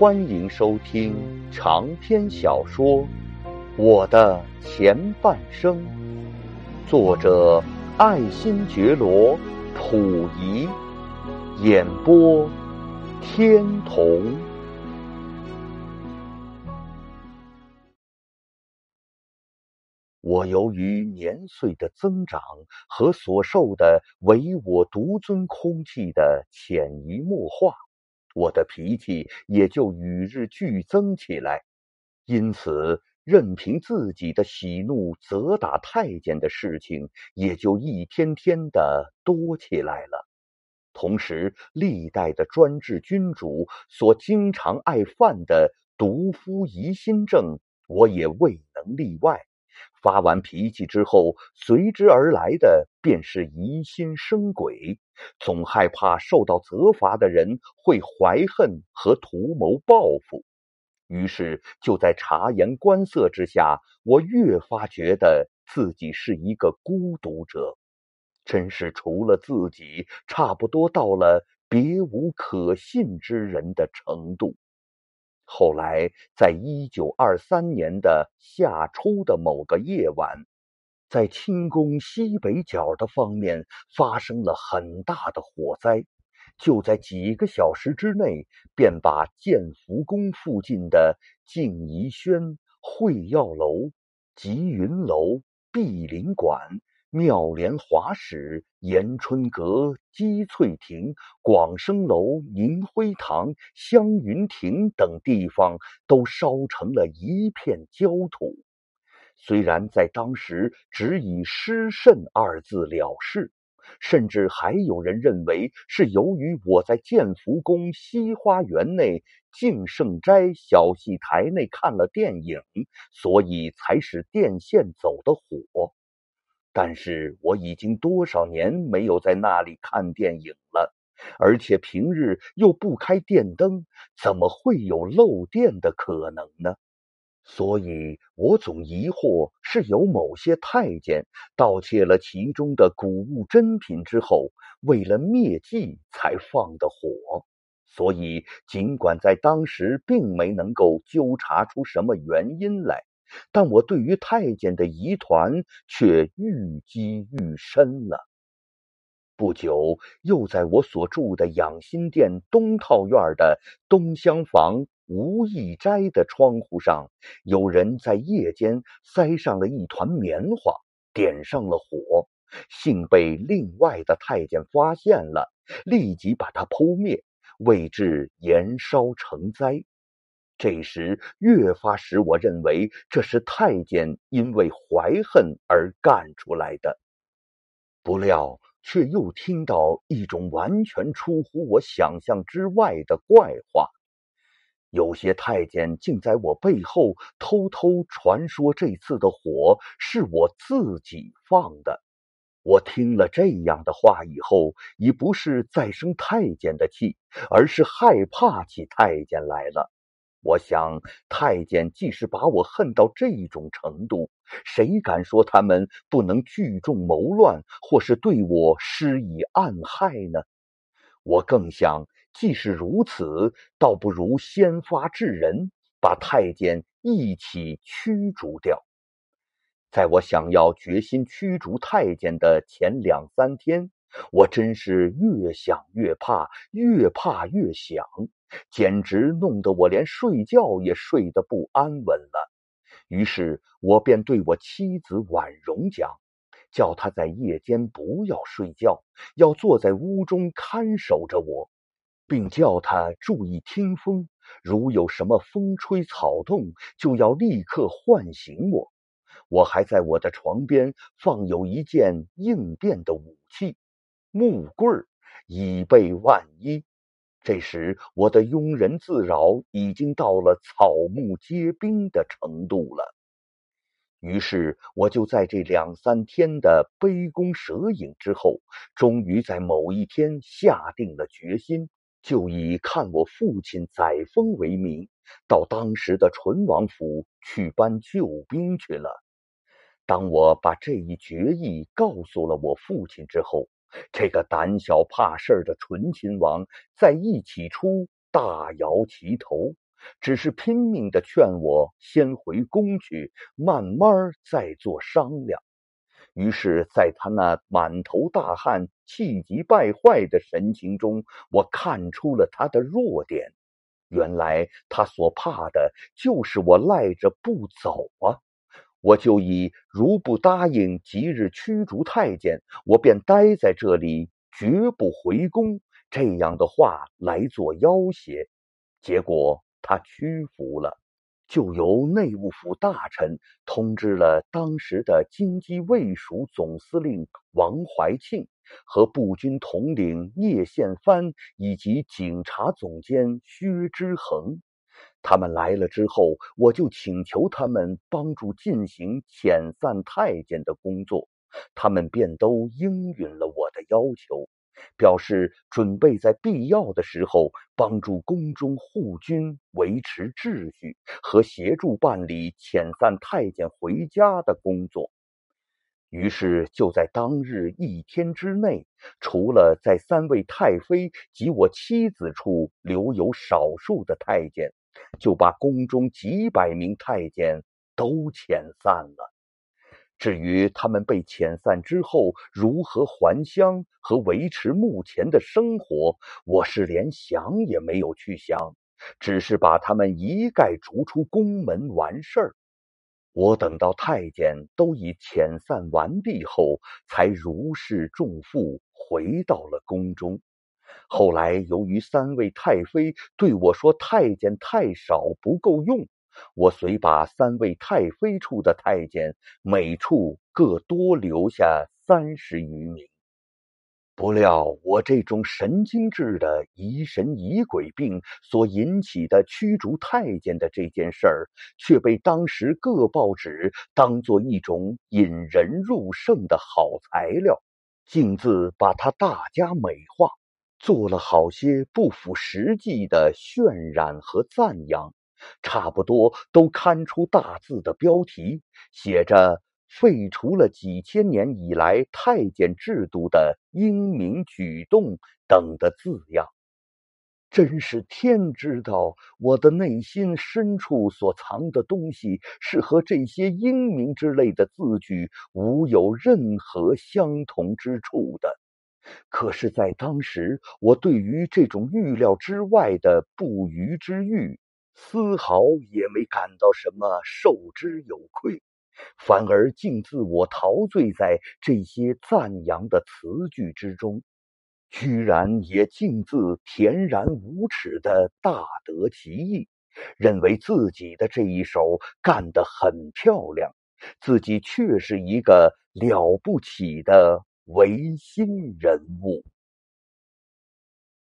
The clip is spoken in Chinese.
欢迎收听长篇小说《我的前半生》，作者爱新觉罗·溥仪，演播天童。我由于年岁的增长和所受的唯我独尊空气的潜移默化。我的脾气也就与日俱增起来，因此任凭自己的喜怒责打太监的事情也就一天天的多起来了。同时，历代的专制君主所经常爱犯的毒夫疑心症，我也未能例外。发完脾气之后，随之而来的便是疑心生鬼，总害怕受到责罚的人会怀恨和图谋报复。于是，就在察言观色之下，我越发觉得自己是一个孤独者，真是除了自己，差不多到了别无可信之人的程度。后来，在一九二三年的夏初的某个夜晚，在清宫西北角的方面发生了很大的火灾，就在几个小时之内，便把建福宫附近的静怡轩、会药楼、吉云楼、碧林馆。妙莲华室、延春阁、积翠亭、广生楼、银辉堂、香云亭等地方都烧成了一片焦土。虽然在当时只以失肾二字了事，甚至还有人认为是由于我在建福宫西花园内敬圣斋小戏台内看了电影，所以才使电线走的火。但是我已经多少年没有在那里看电影了，而且平日又不开电灯，怎么会有漏电的可能呢？所以我总疑惑，是有某些太监盗窃了其中的古物珍品之后，为了灭迹才放的火。所以尽管在当时并没能够纠查出什么原因来。但我对于太监的疑团却愈积愈深了。不久，又在我所住的养心殿东套院的东厢房吴义斋的窗户上，有人在夜间塞上了一团棉花，点上了火，幸被另外的太监发现了，立即把它扑灭，未至延烧成灾。这时越发使我认为这是太监因为怀恨而干出来的，不料却又听到一种完全出乎我想象之外的怪话：有些太监竟在我背后偷偷传说这次的火是我自己放的。我听了这样的话以后，已不是再生太监的气，而是害怕起太监来了。我想，太监既是把我恨到这种程度，谁敢说他们不能聚众谋乱，或是对我施以暗害呢？我更想，既是如此，倒不如先发制人，把太监一起驱逐掉。在我想要决心驱逐太监的前两三天，我真是越想越怕，越怕越想。简直弄得我连睡觉也睡得不安稳了。于是我便对我妻子婉容讲，叫她在夜间不要睡觉，要坐在屋中看守着我，并叫她注意听风，如有什么风吹草动，就要立刻唤醒我。我还在我的床边放有一件应变的武器——木棍儿，以备万一。这时，我的庸人自扰已经到了草木皆兵的程度了。于是，我就在这两三天的杯弓蛇影之后，终于在某一天下定了决心，就以看我父亲载沣为名，到当时的淳王府去搬救兵去了。当我把这一决议告诉了我父亲之后，这个胆小怕事的纯亲王在一起初大摇其头，只是拼命的劝我先回宫去，慢慢再做商量。于是，在他那满头大汗、气急败坏的神情中，我看出了他的弱点。原来他所怕的就是我赖着不走啊！我就以如不答应即日驱逐太监，我便待在这里，绝不回宫这样的话来做要挟。结果他屈服了。就由内务府大臣通知了当时的京畿卫戍总司令王怀庆和步军统领聂宪藩以及警察总监薛之衡。他们来了之后，我就请求他们帮助进行遣散太监的工作，他们便都应允了我的要求。表示准备在必要的时候帮助宫中护军维持秩序和协助办理遣散太监回家的工作。于是就在当日一天之内，除了在三位太妃及我妻子处留有少数的太监，就把宫中几百名太监都遣散了。至于他们被遣散之后如何还乡和维持目前的生活，我是连想也没有去想，只是把他们一概逐出宫门完事儿。我等到太监都已遣散完毕后，才如释重负回到了宫中。后来由于三位太妃对我说太监太少不够用。我遂把三位太妃处的太监每处各多留下三十余名。不料我这种神经质的疑神疑鬼病所引起的驱逐太监的这件事儿，却被当时各报纸当作一种引人入胜的好材料，径自把它大加美化，做了好些不符实际的渲染和赞扬。差不多都刊出大字的标题，写着“废除了几千年以来太监制度的英明举动”等的字样。真是天知道，我的内心深处所藏的东西是和这些英明之类的字句无有任何相同之处的。可是，在当时，我对于这种预料之外的不虞之欲。丝毫也没感到什么受之有愧，反而竟自我陶醉在这些赞扬的词句之中，居然也竟自恬然无耻的大得其意，认为自己的这一手干得很漂亮，自己却是一个了不起的唯新人物。